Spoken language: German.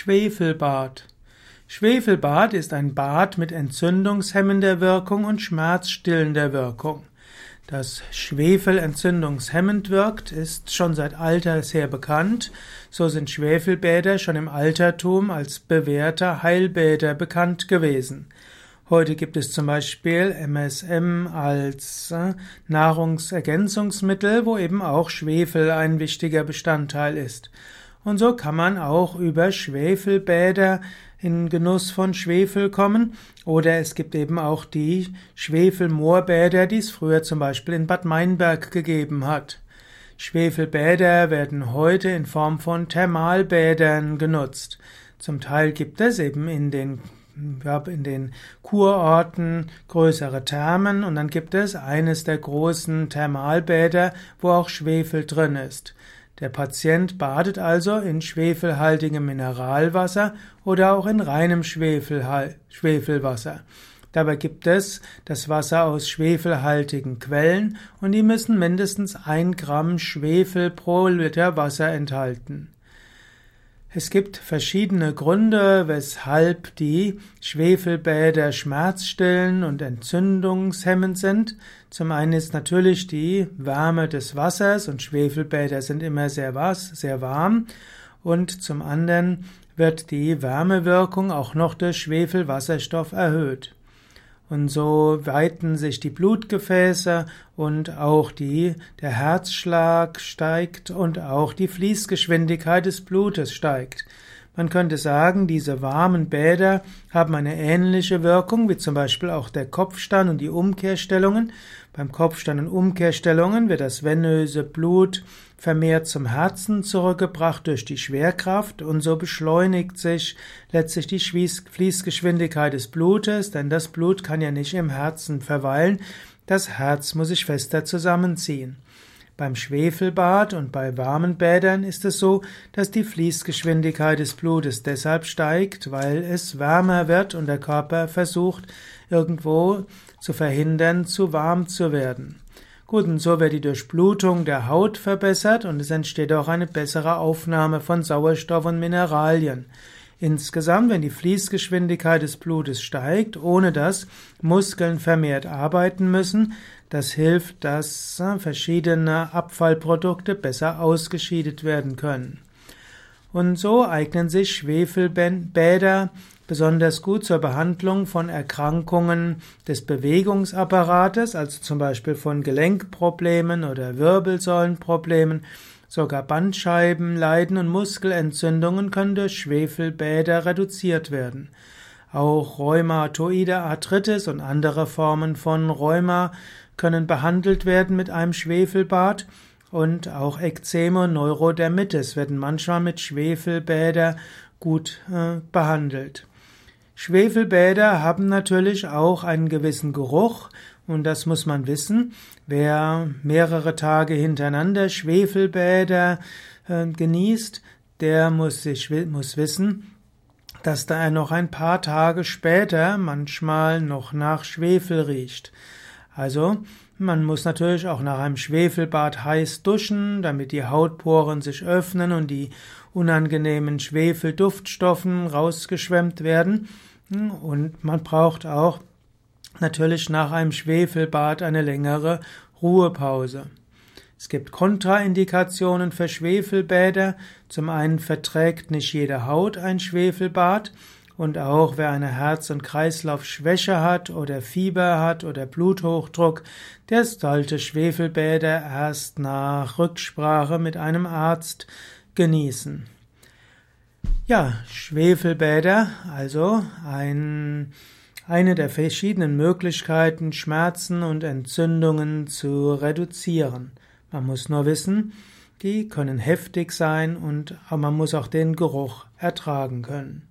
Schwefelbad. Schwefelbad ist ein Bad mit entzündungshemmender Wirkung und schmerzstillender Wirkung. Dass Schwefel entzündungshemmend wirkt, ist schon seit alters her bekannt. So sind Schwefelbäder schon im Altertum als bewährte Heilbäder bekannt gewesen. Heute gibt es zum Beispiel MSM als äh, Nahrungsergänzungsmittel, wo eben auch Schwefel ein wichtiger Bestandteil ist. Und so kann man auch über Schwefelbäder in Genuss von Schwefel kommen. Oder es gibt eben auch die Schwefelmoorbäder, die es früher zum Beispiel in Bad Meinberg gegeben hat. Schwefelbäder werden heute in Form von Thermalbädern genutzt. Zum Teil gibt es eben in den in den Kurorten größere Thermen und dann gibt es eines der großen Thermalbäder, wo auch Schwefel drin ist. Der Patient badet also in schwefelhaltigem Mineralwasser oder auch in reinem Schwefelwasser. Dabei gibt es das Wasser aus schwefelhaltigen Quellen und die müssen mindestens ein Gramm Schwefel pro Liter Wasser enthalten. Es gibt verschiedene Gründe, weshalb die Schwefelbäder schmerzstillend und entzündungshemmend sind. Zum einen ist natürlich die Wärme des Wassers und Schwefelbäder sind immer sehr was, sehr warm. Und zum anderen wird die Wärmewirkung auch noch durch Schwefelwasserstoff erhöht. Und so weiten sich die Blutgefäße und auch die, der Herzschlag steigt und auch die Fließgeschwindigkeit des Blutes steigt. Man könnte sagen, diese warmen Bäder haben eine ähnliche Wirkung wie zum Beispiel auch der Kopfstand und die Umkehrstellungen. Beim Kopfstand und Umkehrstellungen wird das venöse Blut vermehrt zum Herzen zurückgebracht durch die Schwerkraft und so beschleunigt sich letztlich die Fließgeschwindigkeit des Blutes, denn das Blut kann ja nicht im Herzen verweilen, das Herz muss sich fester zusammenziehen. Beim Schwefelbad und bei warmen Bädern ist es so, dass die Fließgeschwindigkeit des Blutes deshalb steigt, weil es wärmer wird und der Körper versucht, irgendwo zu verhindern, zu warm zu werden. Gut, und so wird die Durchblutung der Haut verbessert und es entsteht auch eine bessere Aufnahme von Sauerstoff und Mineralien. Insgesamt, wenn die Fließgeschwindigkeit des Blutes steigt, ohne dass Muskeln vermehrt arbeiten müssen, das hilft, dass äh, verschiedene Abfallprodukte besser ausgeschieden werden können. Und so eignen sich Schwefelbäder besonders gut zur Behandlung von Erkrankungen des Bewegungsapparates, also zum Beispiel von Gelenkproblemen oder Wirbelsäulenproblemen. Sogar Bandscheibenleiden und Muskelentzündungen können durch Schwefelbäder reduziert werden. Auch rheumatoide Arthritis und andere Formen von Rheuma können behandelt werden mit einem Schwefelbad und auch Ekzeme und Neurodermitis werden manchmal mit Schwefelbäder gut äh, behandelt. Schwefelbäder haben natürlich auch einen gewissen Geruch und das muss man wissen. Wer mehrere Tage hintereinander Schwefelbäder äh, genießt, der muss sich muss wissen, dass da er noch ein paar Tage später manchmal noch nach Schwefel riecht. Also, man muss natürlich auch nach einem Schwefelbad heiß duschen, damit die Hautporen sich öffnen und die unangenehmen Schwefelduftstoffen rausgeschwemmt werden. Und man braucht auch natürlich nach einem Schwefelbad eine längere Ruhepause. Es gibt Kontraindikationen für Schwefelbäder. Zum einen verträgt nicht jede Haut ein Schwefelbad und auch wer eine Herz- und Kreislaufschwäche hat oder Fieber hat oder Bluthochdruck, der sollte Schwefelbäder erst nach Rücksprache mit einem Arzt genießen. Ja, Schwefelbäder, also ein, eine der verschiedenen Möglichkeiten, Schmerzen und Entzündungen zu reduzieren. Man muss nur wissen, die können heftig sein und man muss auch den Geruch ertragen können.